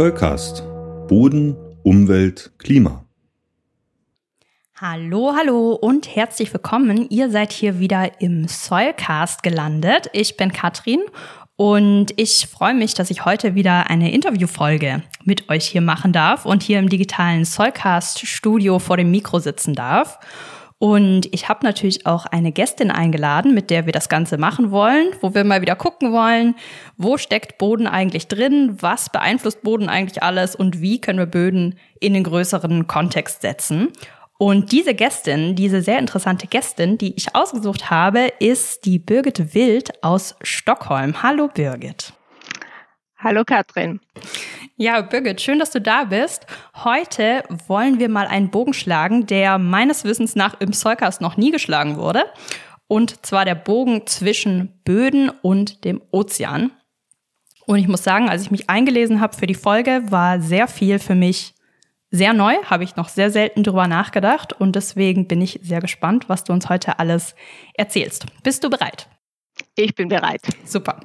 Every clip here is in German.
Zollcast. Boden, Umwelt, Klima. Hallo, hallo und herzlich willkommen. Ihr seid hier wieder im Soilcast gelandet. Ich bin Katrin und ich freue mich, dass ich heute wieder eine Interviewfolge mit euch hier machen darf und hier im digitalen Soilcast Studio vor dem Mikro sitzen darf. Und ich habe natürlich auch eine Gästin eingeladen, mit der wir das Ganze machen wollen, wo wir mal wieder gucken wollen, wo steckt Boden eigentlich drin, was beeinflusst Boden eigentlich alles und wie können wir Böden in den größeren Kontext setzen. Und diese Gästin, diese sehr interessante Gästin, die ich ausgesucht habe, ist die Birgit Wild aus Stockholm. Hallo Birgit. Hallo Katrin. Ja, Birgit, schön, dass du da bist. Heute wollen wir mal einen Bogen schlagen, der meines Wissens nach im Zollcast noch nie geschlagen wurde. Und zwar der Bogen zwischen Böden und dem Ozean. Und ich muss sagen, als ich mich eingelesen habe für die Folge, war sehr viel für mich sehr neu, habe ich noch sehr selten drüber nachgedacht und deswegen bin ich sehr gespannt, was du uns heute alles erzählst. Bist du bereit? Ich bin bereit. Super.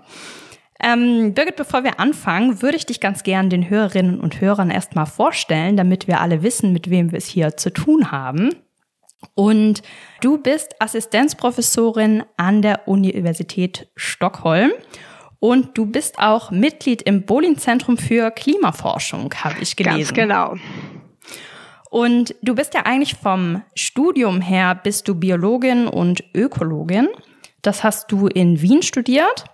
Ähm, Birgit, bevor wir anfangen, würde ich dich ganz gern den Hörerinnen und Hörern erstmal vorstellen, damit wir alle wissen, mit wem wir es hier zu tun haben. Und du bist Assistenzprofessorin an der Universität Stockholm und du bist auch Mitglied im Bolin-Zentrum für Klimaforschung, habe ich gelesen. Ganz genau. Und du bist ja eigentlich vom Studium her, bist du Biologin und Ökologin. Das hast du in Wien studiert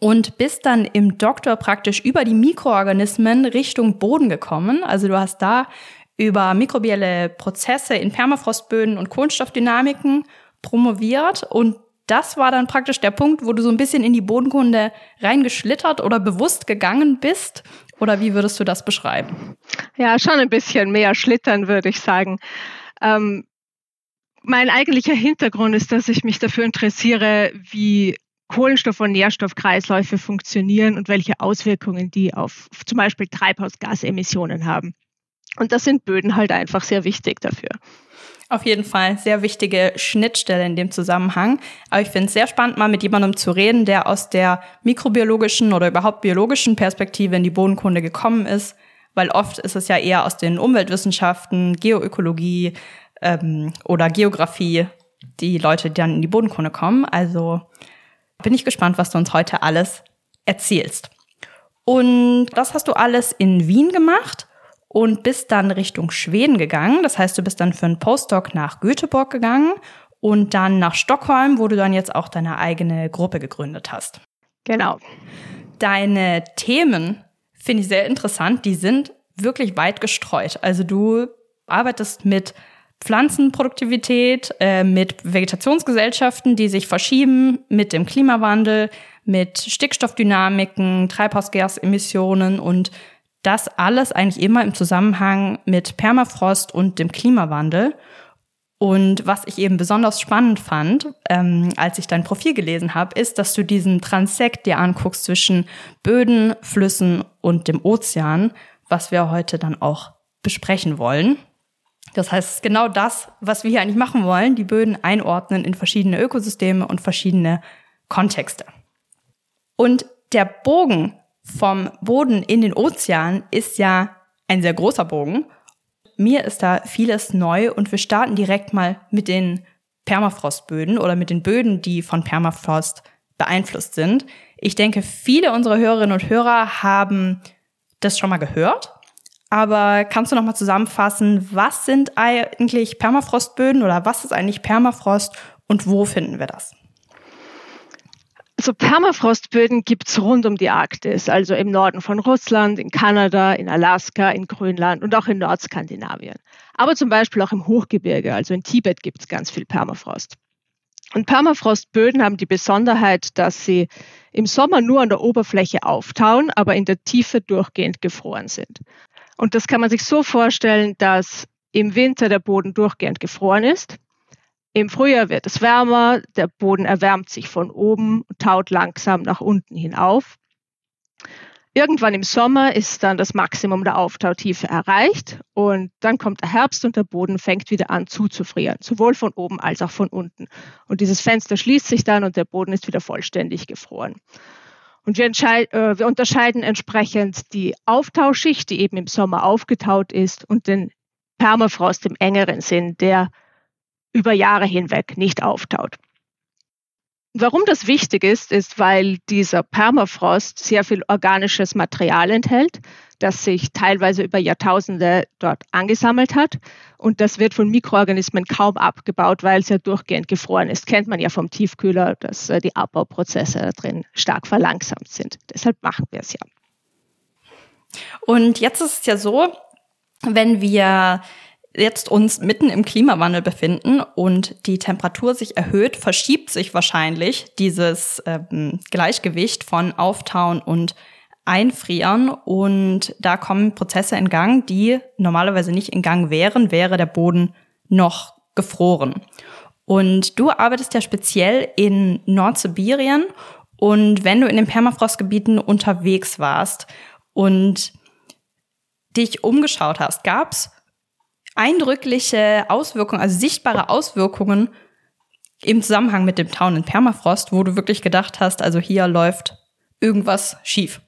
und bist dann im Doktor praktisch über die Mikroorganismen Richtung Boden gekommen. Also du hast da über mikrobielle Prozesse in Permafrostböden und Kohlenstoffdynamiken promoviert und das war dann praktisch der Punkt, wo du so ein bisschen in die Bodenkunde reingeschlittert oder bewusst gegangen bist. Oder wie würdest du das beschreiben? Ja, schon ein bisschen mehr schlittern, würde ich sagen. Ähm, mein eigentlicher Hintergrund ist, dass ich mich dafür interessiere, wie Kohlenstoff- und Nährstoffkreisläufe funktionieren und welche Auswirkungen die auf zum Beispiel Treibhausgasemissionen haben. Und das sind Böden halt einfach sehr wichtig dafür. Auf jeden Fall sehr wichtige Schnittstelle in dem Zusammenhang. Aber ich finde es sehr spannend, mal mit jemandem zu reden, der aus der mikrobiologischen oder überhaupt biologischen Perspektive in die Bodenkunde gekommen ist, weil oft ist es ja eher aus den Umweltwissenschaften, Geoökologie ähm, oder Geografie die Leute, die dann in die Bodenkunde kommen. Also bin ich gespannt, was du uns heute alles erzählst. Und das hast du alles in Wien gemacht und bist dann Richtung Schweden gegangen. Das heißt, du bist dann für einen Postdoc nach Göteborg gegangen und dann nach Stockholm, wo du dann jetzt auch deine eigene Gruppe gegründet hast. Genau. Deine Themen finde ich sehr interessant. Die sind wirklich weit gestreut. Also du arbeitest mit Pflanzenproduktivität, äh, mit Vegetationsgesellschaften, die sich verschieben, mit dem Klimawandel, mit Stickstoffdynamiken, Treibhausgasemissionen und das alles eigentlich immer im Zusammenhang mit Permafrost und dem Klimawandel. Und was ich eben besonders spannend fand, ähm, als ich dein Profil gelesen habe, ist, dass du diesen Transekt dir anguckst zwischen Böden, Flüssen und dem Ozean, was wir heute dann auch besprechen wollen. Das heißt, genau das, was wir hier eigentlich machen wollen, die Böden einordnen in verschiedene Ökosysteme und verschiedene Kontexte. Und der Bogen vom Boden in den Ozean ist ja ein sehr großer Bogen. Mir ist da vieles neu und wir starten direkt mal mit den Permafrostböden oder mit den Böden, die von Permafrost beeinflusst sind. Ich denke, viele unserer Hörerinnen und Hörer haben das schon mal gehört aber kannst du noch mal zusammenfassen, was sind eigentlich Permafrostböden oder was ist eigentlich Permafrost und wo finden wir das? Also Permafrostböden gibt es rund um die Arktis, also im Norden von Russland, in Kanada, in Alaska, in Grönland und auch in Nordskandinavien. Aber zum Beispiel auch im Hochgebirge, also in Tibet gibt es ganz viel Permafrost. Und Permafrostböden haben die Besonderheit, dass sie im Sommer nur an der Oberfläche auftauen, aber in der Tiefe durchgehend gefroren sind. Und das kann man sich so vorstellen, dass im Winter der Boden durchgehend gefroren ist. Im Frühjahr wird es wärmer, der Boden erwärmt sich von oben und taut langsam nach unten hinauf. Irgendwann im Sommer ist dann das Maximum der Auftautiefe erreicht und dann kommt der Herbst und der Boden fängt wieder an zuzufrieren, sowohl von oben als auch von unten. Und dieses Fenster schließt sich dann und der Boden ist wieder vollständig gefroren. Und wir, äh, wir, unterscheiden entsprechend die Auftauschschicht, die eben im Sommer aufgetaut ist, und den Permafrost im engeren Sinn, der über Jahre hinweg nicht auftaut. Warum das wichtig ist, ist, weil dieser Permafrost sehr viel organisches Material enthält, das sich teilweise über Jahrtausende dort angesammelt hat. Und das wird von Mikroorganismen kaum abgebaut, weil es ja durchgehend gefroren ist. Kennt man ja vom Tiefkühler, dass äh, die Abbauprozesse da drin stark verlangsamt sind. Deshalb machen wir es ja. Und jetzt ist es ja so, wenn wir jetzt uns mitten im Klimawandel befinden und die Temperatur sich erhöht, verschiebt sich wahrscheinlich dieses ähm, Gleichgewicht von Auftauen und Einfrieren und da kommen Prozesse in Gang, die normalerweise nicht in Gang wären, wäre der Boden noch gefroren. Und du arbeitest ja speziell in Nordsibirien und wenn du in den Permafrostgebieten unterwegs warst und dich umgeschaut hast, gab's eindrückliche Auswirkungen, also sichtbare Auswirkungen im Zusammenhang mit dem Town in Permafrost, wo du wirklich gedacht hast, also hier läuft irgendwas schief?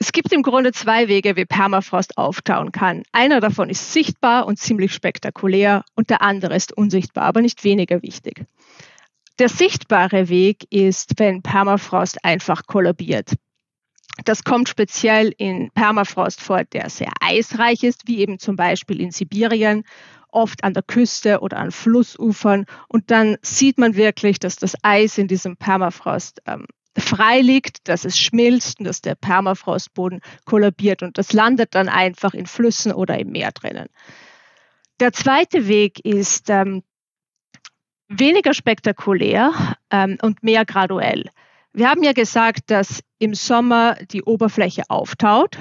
Es gibt im Grunde zwei Wege, wie Permafrost auftauen kann. Einer davon ist sichtbar und ziemlich spektakulär und der andere ist unsichtbar, aber nicht weniger wichtig. Der sichtbare Weg ist, wenn Permafrost einfach kollabiert. Das kommt speziell in Permafrost vor, der sehr eisreich ist, wie eben zum Beispiel in Sibirien, oft an der Küste oder an Flussufern. Und dann sieht man wirklich, dass das Eis in diesem Permafrost ähm, frei dass es schmilzt und dass der Permafrostboden kollabiert. Und das landet dann einfach in Flüssen oder im Meer drinnen. Der zweite Weg ist ähm, weniger spektakulär ähm, und mehr graduell. Wir haben ja gesagt, dass im Sommer die Oberfläche auftaut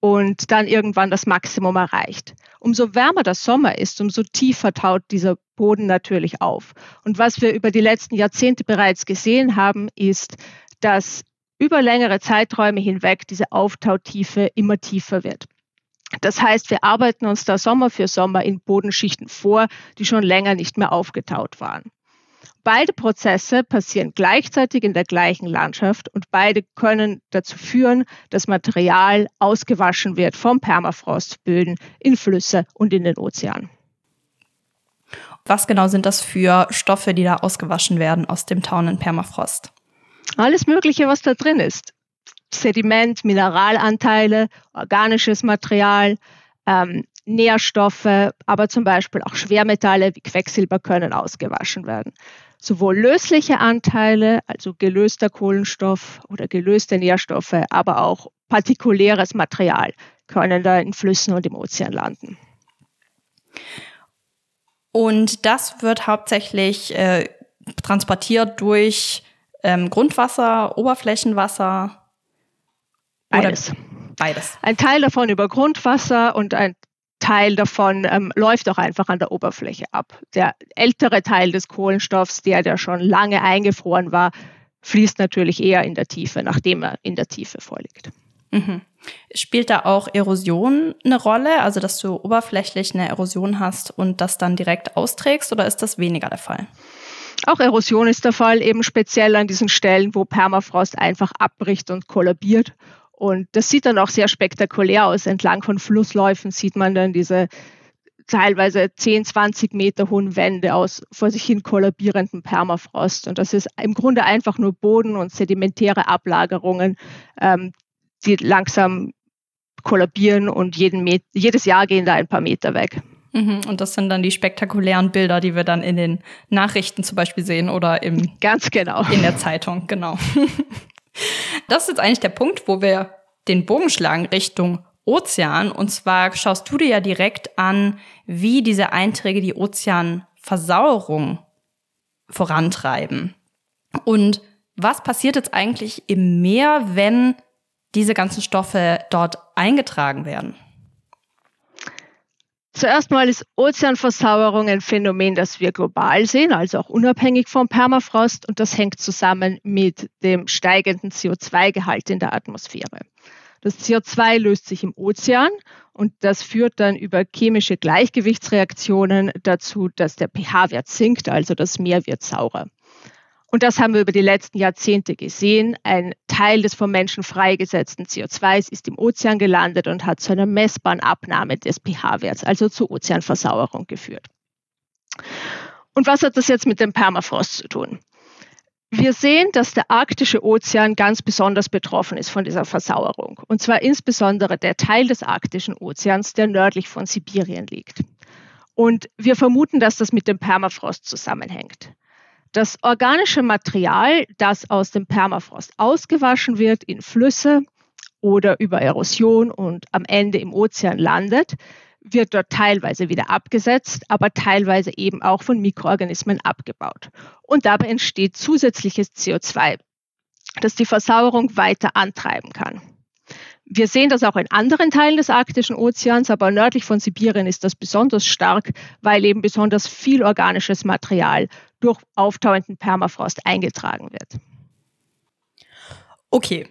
und dann irgendwann das Maximum erreicht. Umso wärmer der Sommer ist, umso tiefer taut dieser Boden natürlich auf. Und was wir über die letzten Jahrzehnte bereits gesehen haben, ist, dass über längere Zeiträume hinweg diese Auftautiefe immer tiefer wird. Das heißt, wir arbeiten uns da Sommer für Sommer in Bodenschichten vor, die schon länger nicht mehr aufgetaut waren. Beide Prozesse passieren gleichzeitig in der gleichen Landschaft und beide können dazu führen, dass Material ausgewaschen wird vom Permafrostböden in Flüsse und in den Ozean. Was genau sind das für Stoffe, die da ausgewaschen werden aus dem tauenden Permafrost? Alles Mögliche, was da drin ist. Sediment, Mineralanteile, organisches Material, ähm, Nährstoffe, aber zum Beispiel auch Schwermetalle wie Quecksilber können ausgewaschen werden. Sowohl lösliche Anteile, also gelöster Kohlenstoff oder gelöste Nährstoffe, aber auch partikuläres Material können da in Flüssen und im Ozean landen. Und das wird hauptsächlich äh, transportiert durch ähm, Grundwasser, Oberflächenwasser? Beides. Beides. Ein Teil davon über Grundwasser und ein Teil davon ähm, läuft auch einfach an der Oberfläche ab. Der ältere Teil des Kohlenstoffs, der, der schon lange eingefroren war, fließt natürlich eher in der Tiefe, nachdem er in der Tiefe vorliegt. Mhm. Spielt da auch Erosion eine Rolle, also dass du oberflächlich eine Erosion hast und das dann direkt austrägst oder ist das weniger der Fall? Auch Erosion ist der Fall, eben speziell an diesen Stellen, wo Permafrost einfach abbricht und kollabiert. Und das sieht dann auch sehr spektakulär aus. Entlang von Flussläufen sieht man dann diese teilweise 10, 20 Meter hohen Wände aus vor sich hin kollabierenden Permafrost. Und das ist im Grunde einfach nur Boden und sedimentäre Ablagerungen, ähm, die langsam kollabieren und jeden jedes Jahr gehen da ein paar Meter weg. Mhm, und das sind dann die spektakulären Bilder, die wir dann in den Nachrichten zum Beispiel sehen oder im, Ganz genau. in der Zeitung, genau. Das ist jetzt eigentlich der Punkt, wo wir den Bogen schlagen Richtung Ozean. Und zwar schaust du dir ja direkt an, wie diese Einträge die Ozeanversauerung vorantreiben. Und was passiert jetzt eigentlich im Meer, wenn diese ganzen Stoffe dort eingetragen werden? Zuerst mal ist Ozeanversauerung ein Phänomen, das wir global sehen, also auch unabhängig vom Permafrost. Und das hängt zusammen mit dem steigenden CO2-Gehalt in der Atmosphäre. Das CO2 löst sich im Ozean und das führt dann über chemische Gleichgewichtsreaktionen dazu, dass der pH-Wert sinkt, also das Meer wird saurer. Und das haben wir über die letzten Jahrzehnte gesehen. Ein Teil des vom Menschen freigesetzten CO2 ist im Ozean gelandet und hat zu einer messbaren Abnahme des pH-Werts, also zur Ozeanversauerung geführt. Und was hat das jetzt mit dem Permafrost zu tun? Wir sehen, dass der arktische Ozean ganz besonders betroffen ist von dieser Versauerung. Und zwar insbesondere der Teil des arktischen Ozeans, der nördlich von Sibirien liegt. Und wir vermuten, dass das mit dem Permafrost zusammenhängt. Das organische Material, das aus dem Permafrost ausgewaschen wird in Flüsse oder über Erosion und am Ende im Ozean landet, wird dort teilweise wieder abgesetzt, aber teilweise eben auch von Mikroorganismen abgebaut. Und dabei entsteht zusätzliches CO2, das die Versauerung weiter antreiben kann. Wir sehen das auch in anderen Teilen des arktischen Ozeans, aber nördlich von Sibirien ist das besonders stark, weil eben besonders viel organisches Material durch auftauenden Permafrost eingetragen wird. Okay,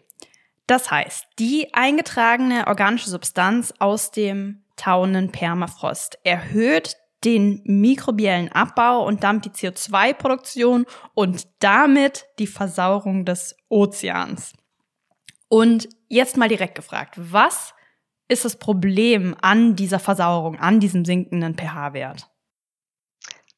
das heißt, die eingetragene organische Substanz aus dem tauenden Permafrost erhöht den mikrobiellen Abbau und damit die CO2-Produktion und damit die Versauerung des Ozeans. Und jetzt mal direkt gefragt, was ist das Problem an dieser Versauerung, an diesem sinkenden pH-Wert?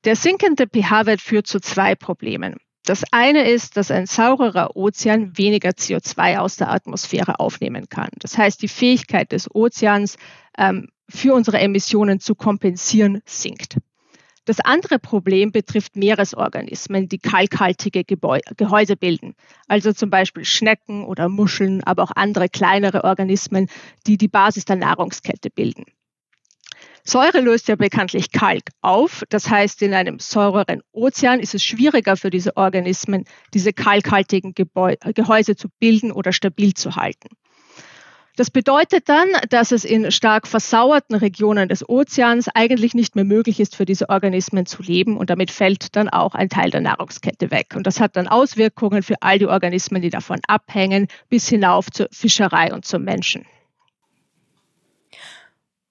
Der sinkende pH-Wert führt zu zwei Problemen. Das eine ist, dass ein saurerer Ozean weniger CO2 aus der Atmosphäre aufnehmen kann. Das heißt, die Fähigkeit des Ozeans, ähm, für unsere Emissionen zu kompensieren, sinkt. Das andere Problem betrifft Meeresorganismen, die kalkhaltige Gebäu Gehäuse bilden. Also zum Beispiel Schnecken oder Muscheln, aber auch andere kleinere Organismen, die die Basis der Nahrungskette bilden. Säure löst ja bekanntlich Kalk auf. Das heißt, in einem säureren Ozean ist es schwieriger für diese Organismen, diese kalkhaltigen Gebäu Gehäuse zu bilden oder stabil zu halten. Das bedeutet dann, dass es in stark versauerten Regionen des Ozeans eigentlich nicht mehr möglich ist, für diese Organismen zu leben und damit fällt dann auch ein Teil der Nahrungskette weg. Und das hat dann Auswirkungen für all die Organismen, die davon abhängen, bis hinauf zur Fischerei und zum Menschen.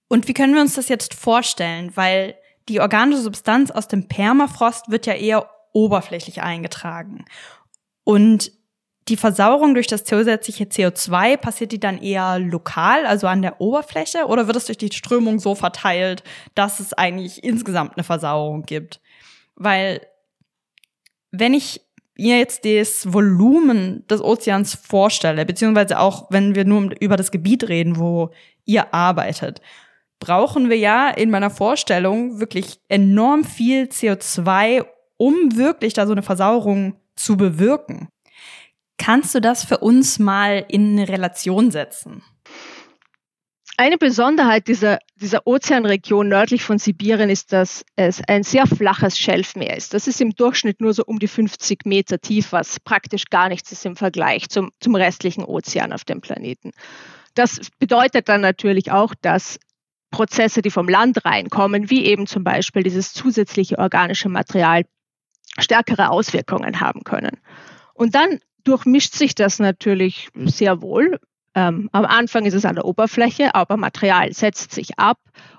Und wie können wir uns das jetzt vorstellen? Weil die organische Substanz aus dem Permafrost wird ja eher oberflächlich eingetragen. Und die Versauerung durch das zusätzliche CO2, passiert die dann eher lokal, also an der Oberfläche, oder wird es durch die Strömung so verteilt, dass es eigentlich insgesamt eine Versauerung gibt? Weil wenn ich mir jetzt das Volumen des Ozeans vorstelle, beziehungsweise auch wenn wir nur über das Gebiet reden, wo ihr arbeitet, brauchen wir ja in meiner Vorstellung wirklich enorm viel CO2, um wirklich da so eine Versauerung zu bewirken. Kannst du das für uns mal in Relation setzen? Eine Besonderheit dieser, dieser Ozeanregion nördlich von Sibirien ist, dass es ein sehr flaches Schelfmeer ist. Das ist im Durchschnitt nur so um die 50 Meter tief, was praktisch gar nichts ist im Vergleich zum, zum restlichen Ozean auf dem Planeten. Das bedeutet dann natürlich auch, dass Prozesse, die vom Land reinkommen, wie eben zum Beispiel dieses zusätzliche organische Material, stärkere Auswirkungen haben können. Und dann durchmischt sich das natürlich sehr wohl. Ähm, am Anfang ist es an der Oberfläche, aber Material setzt sich ab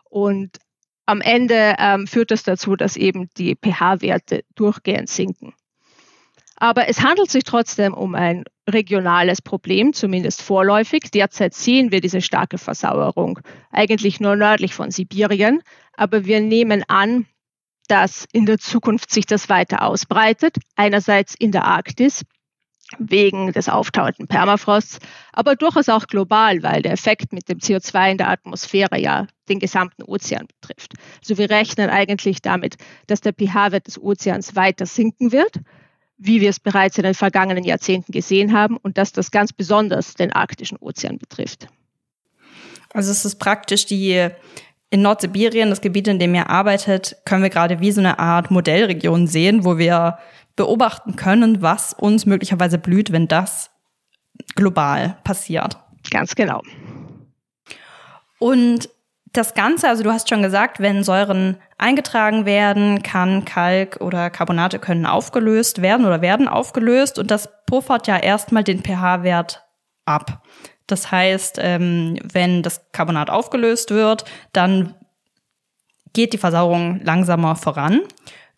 und am Ende ähm, führt das dazu, dass eben die pH-Werte durchgehend sinken. Aber es handelt sich trotzdem um ein regionales Problem, zumindest vorläufig. Derzeit sehen wir diese starke Versauerung eigentlich nur nördlich von Sibirien, aber wir nehmen an, dass in der Zukunft sich das weiter ausbreitet. Einerseits in der Arktis, wegen des auftauenden Permafrosts, aber durchaus auch global, weil der Effekt mit dem CO2 in der Atmosphäre ja den gesamten Ozean betrifft. Also wir rechnen eigentlich damit, dass der pH-Wert des Ozeans weiter sinken wird, wie wir es bereits in den vergangenen Jahrzehnten gesehen haben und dass das ganz besonders den arktischen Ozean betrifft. Also es ist praktisch die in Nordsibirien, das Gebiet, in dem ihr arbeitet, können wir gerade wie so eine Art Modellregion sehen, wo wir beobachten können, was uns möglicherweise blüht, wenn das global passiert. Ganz genau. Und das Ganze, also du hast schon gesagt, wenn Säuren eingetragen werden, kann Kalk oder Carbonate können aufgelöst werden oder werden aufgelöst und das puffert ja erstmal den pH-Wert ab. Das heißt, ähm, wenn das Carbonat aufgelöst wird, dann geht die Versauerung langsamer voran,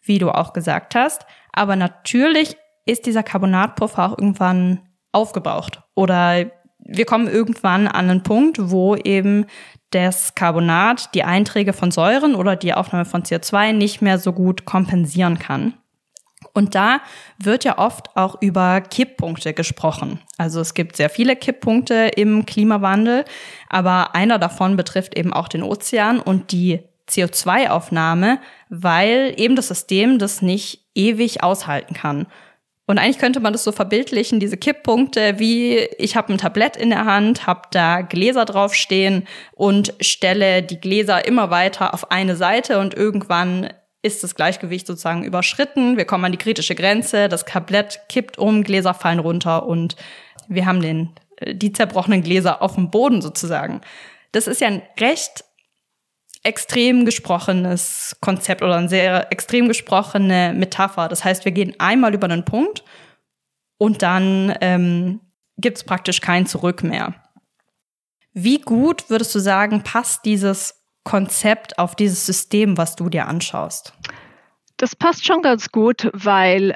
wie du auch gesagt hast. Aber natürlich ist dieser Carbonatpuffer auch irgendwann aufgebraucht. Oder wir kommen irgendwann an einen Punkt, wo eben das Carbonat die Einträge von Säuren oder die Aufnahme von CO2 nicht mehr so gut kompensieren kann. Und da wird ja oft auch über Kipppunkte gesprochen. Also es gibt sehr viele Kipppunkte im Klimawandel, aber einer davon betrifft eben auch den Ozean und die CO2-Aufnahme, weil eben das System das nicht ewig aushalten kann. Und eigentlich könnte man das so verbildlichen, diese Kipppunkte, wie ich habe ein Tablett in der Hand, habe da Gläser draufstehen und stelle die Gläser immer weiter auf eine Seite und irgendwann ist das Gleichgewicht sozusagen überschritten. Wir kommen an die kritische Grenze, das Tablett kippt um, Gläser fallen runter und wir haben den, die zerbrochenen Gläser auf dem Boden sozusagen. Das ist ja ein recht extrem gesprochenes Konzept oder eine sehr extrem gesprochene Metapher. Das heißt, wir gehen einmal über einen Punkt und dann ähm, gibt es praktisch kein Zurück mehr. Wie gut würdest du sagen, passt dieses Konzept auf dieses System, was du dir anschaust? Das passt schon ganz gut, weil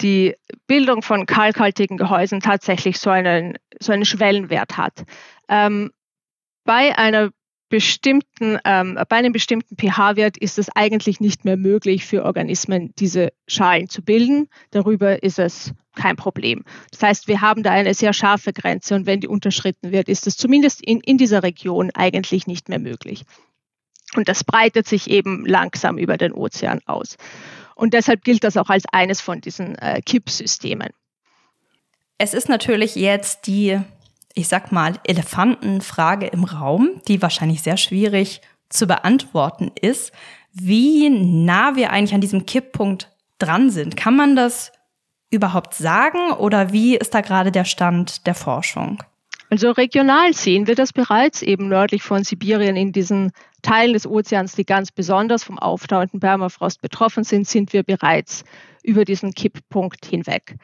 die Bildung von kalkhaltigen Gehäusen tatsächlich so einen, so einen Schwellenwert hat. Ähm, bei einer bestimmten, ähm, bei einem bestimmten pH-Wert ist es eigentlich nicht mehr möglich für Organismen, diese Schalen zu bilden. Darüber ist es kein Problem. Das heißt, wir haben da eine sehr scharfe Grenze und wenn die unterschritten wird, ist es zumindest in, in dieser Region eigentlich nicht mehr möglich. Und das breitet sich eben langsam über den Ozean aus. Und deshalb gilt das auch als eines von diesen äh, Kippsystemen. Es ist natürlich jetzt die ich sag mal, Elefantenfrage im Raum, die wahrscheinlich sehr schwierig zu beantworten ist, wie nah wir eigentlich an diesem Kipppunkt dran sind. Kann man das überhaupt sagen oder wie ist da gerade der Stand der Forschung? Also regional sehen wir das bereits eben nördlich von Sibirien in diesen Teilen des Ozeans, die ganz besonders vom auftauenden Permafrost betroffen sind, sind wir bereits über diesen Kipppunkt hinweg.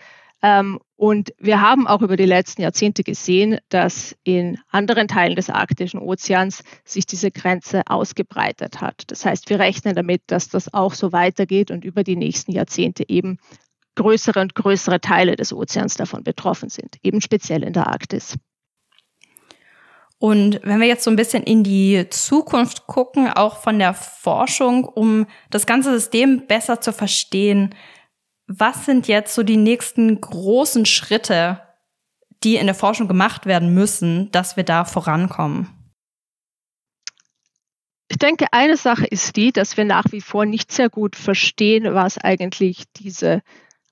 Ähm, und wir haben auch über die letzten Jahrzehnte gesehen, dass in anderen Teilen des arktischen Ozeans sich diese Grenze ausgebreitet hat. Das heißt, wir rechnen damit, dass das auch so weitergeht und über die nächsten Jahrzehnte eben größere und größere Teile des Ozeans davon betroffen sind, eben speziell in der Arktis. Und wenn wir jetzt so ein bisschen in die Zukunft gucken, auch von der Forschung, um das ganze System besser zu verstehen, was sind jetzt so die nächsten großen Schritte, die in der Forschung gemacht werden müssen, dass wir da vorankommen? Ich denke, eine Sache ist die, dass wir nach wie vor nicht sehr gut verstehen, was eigentlich diese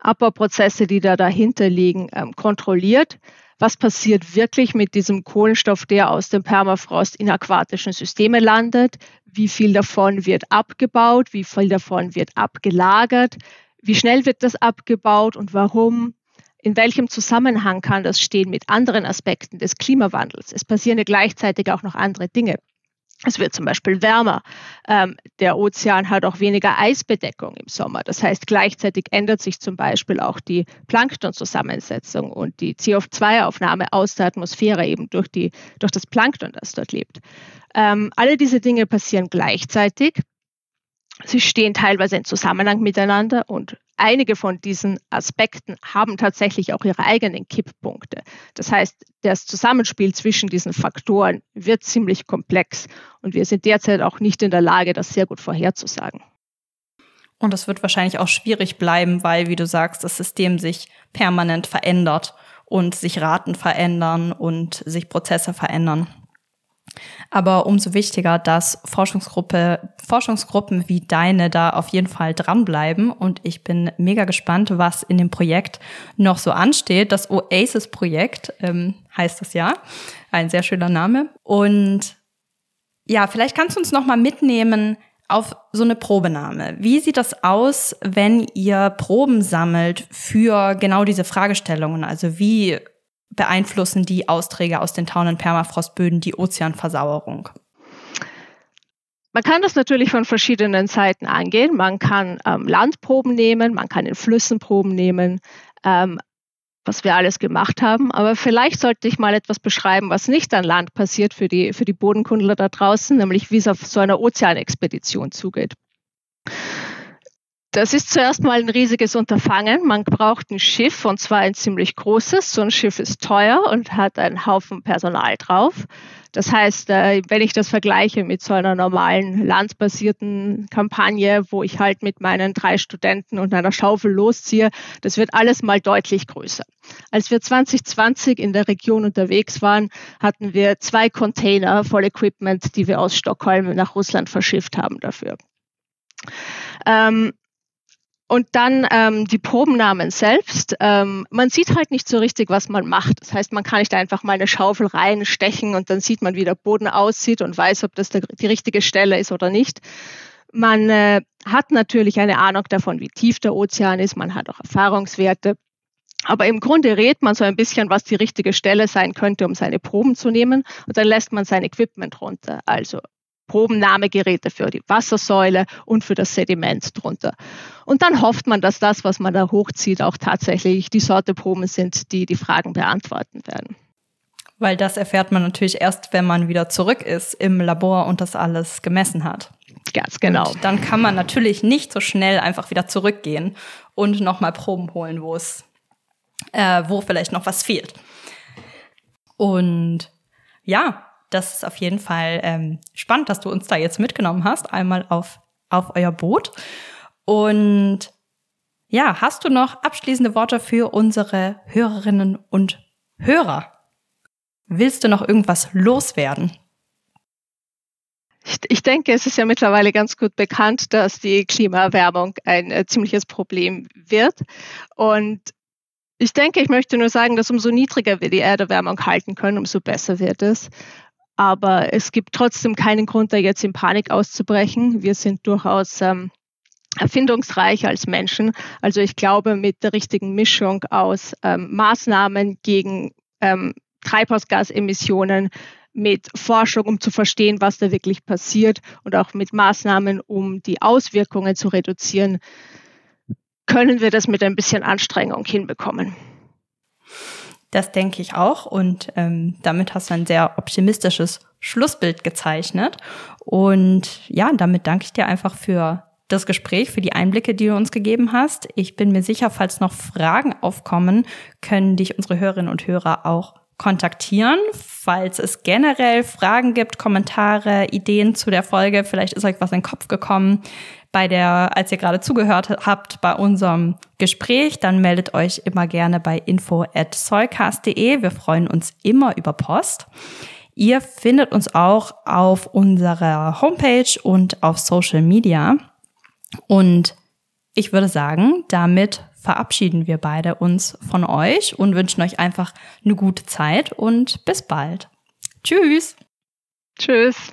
Abbauprozesse, die da dahinter liegen, ähm, kontrolliert. Was passiert wirklich mit diesem Kohlenstoff, der aus dem Permafrost in aquatischen Systemen landet? Wie viel davon wird abgebaut? Wie viel davon wird abgelagert? Wie schnell wird das abgebaut und warum? In welchem Zusammenhang kann das stehen mit anderen Aspekten des Klimawandels? Es passieren ja gleichzeitig auch noch andere Dinge. Es wird zum Beispiel wärmer. Ähm, der Ozean hat auch weniger Eisbedeckung im Sommer. Das heißt, gleichzeitig ändert sich zum Beispiel auch die Planktonzusammensetzung und die CO2-Aufnahme aus der Atmosphäre eben durch, die, durch das Plankton, das dort lebt. Ähm, alle diese Dinge passieren gleichzeitig. Sie stehen teilweise in Zusammenhang miteinander und einige von diesen Aspekten haben tatsächlich auch ihre eigenen Kipppunkte. Das heißt, das Zusammenspiel zwischen diesen Faktoren wird ziemlich komplex und wir sind derzeit auch nicht in der Lage, das sehr gut vorherzusagen. Und es wird wahrscheinlich auch schwierig bleiben, weil, wie du sagst, das System sich permanent verändert und sich Raten verändern und sich Prozesse verändern. Aber umso wichtiger, dass Forschungsgruppe, Forschungsgruppen wie deine da auf jeden Fall dranbleiben. Und ich bin mega gespannt, was in dem Projekt noch so ansteht. Das Oasis-Projekt ähm, heißt das ja. Ein sehr schöner Name. Und ja, vielleicht kannst du uns noch mal mitnehmen auf so eine Probenahme. Wie sieht das aus, wenn ihr Proben sammelt für genau diese Fragestellungen? Also wie beeinflussen die Austräge aus den und Permafrostböden die Ozeanversauerung? Man kann das natürlich von verschiedenen Seiten angehen. Man kann ähm, Landproben nehmen, man kann in Flüssen Proben nehmen, ähm, was wir alles gemacht haben. Aber vielleicht sollte ich mal etwas beschreiben, was nicht an Land passiert für die, für die Bodenkundler da draußen, nämlich wie es auf so einer Ozeanexpedition zugeht. Das ist zuerst mal ein riesiges Unterfangen. Man braucht ein Schiff und zwar ein ziemlich großes. So ein Schiff ist teuer und hat einen Haufen Personal drauf. Das heißt, äh, wenn ich das vergleiche mit so einer normalen landsbasierten Kampagne, wo ich halt mit meinen drei Studenten und einer Schaufel losziehe, das wird alles mal deutlich größer. Als wir 2020 in der Region unterwegs waren, hatten wir zwei Container voll Equipment, die wir aus Stockholm nach Russland verschifft haben dafür. Ähm, und dann ähm, die Probennamen selbst. Ähm, man sieht halt nicht so richtig, was man macht. Das heißt, man kann nicht einfach mal eine Schaufel reinstechen und dann sieht man, wie der Boden aussieht und weiß, ob das die richtige Stelle ist oder nicht. Man äh, hat natürlich eine Ahnung davon, wie tief der Ozean ist. Man hat auch Erfahrungswerte. Aber im Grunde rät man so ein bisschen, was die richtige Stelle sein könnte, um seine Proben zu nehmen. Und dann lässt man sein Equipment runter. Also Probennahmegeräte für die Wassersäule und für das Sediment drunter. Und dann hofft man, dass das, was man da hochzieht, auch tatsächlich die Sorte Proben sind, die die Fragen beantworten werden. Weil das erfährt man natürlich erst, wenn man wieder zurück ist im Labor und das alles gemessen hat. Ganz genau. Und dann kann man natürlich nicht so schnell einfach wieder zurückgehen und nochmal Proben holen, wo es, äh, wo vielleicht noch was fehlt. Und ja, das ist auf jeden Fall ähm, spannend, dass du uns da jetzt mitgenommen hast, einmal auf, auf euer Boot. Und ja, hast du noch abschließende Worte für unsere Hörerinnen und Hörer? Willst du noch irgendwas loswerden? Ich, denke, es ist ja mittlerweile ganz gut bekannt, dass die Klimaerwärmung ein äh, ziemliches Problem wird. Und ich denke, ich möchte nur sagen, dass umso niedriger wir die Erderwärmung halten können, umso besser wird es. Aber es gibt trotzdem keinen Grund, da jetzt in Panik auszubrechen. Wir sind durchaus ähm, erfindungsreich als Menschen. Also ich glaube, mit der richtigen Mischung aus ähm, Maßnahmen gegen ähm, Treibhausgasemissionen, mit Forschung, um zu verstehen, was da wirklich passiert und auch mit Maßnahmen, um die Auswirkungen zu reduzieren, können wir das mit ein bisschen Anstrengung hinbekommen. Das denke ich auch. Und ähm, damit hast du ein sehr optimistisches Schlussbild gezeichnet. Und ja, damit danke ich dir einfach für das Gespräch, für die Einblicke, die du uns gegeben hast. Ich bin mir sicher, falls noch Fragen aufkommen, können dich unsere Hörerinnen und Hörer auch kontaktieren. Falls es generell Fragen gibt, Kommentare, Ideen zu der Folge, vielleicht ist euch was in den Kopf gekommen, bei der, als ihr gerade zugehört habt bei unserem Gespräch, dann meldet euch immer gerne bei info@soulcast.de. Wir freuen uns immer über Post. Ihr findet uns auch auf unserer Homepage und auf Social Media. Und ich würde sagen, damit verabschieden wir beide uns von euch und wünschen euch einfach eine gute Zeit und bis bald. Tschüss. Tschüss.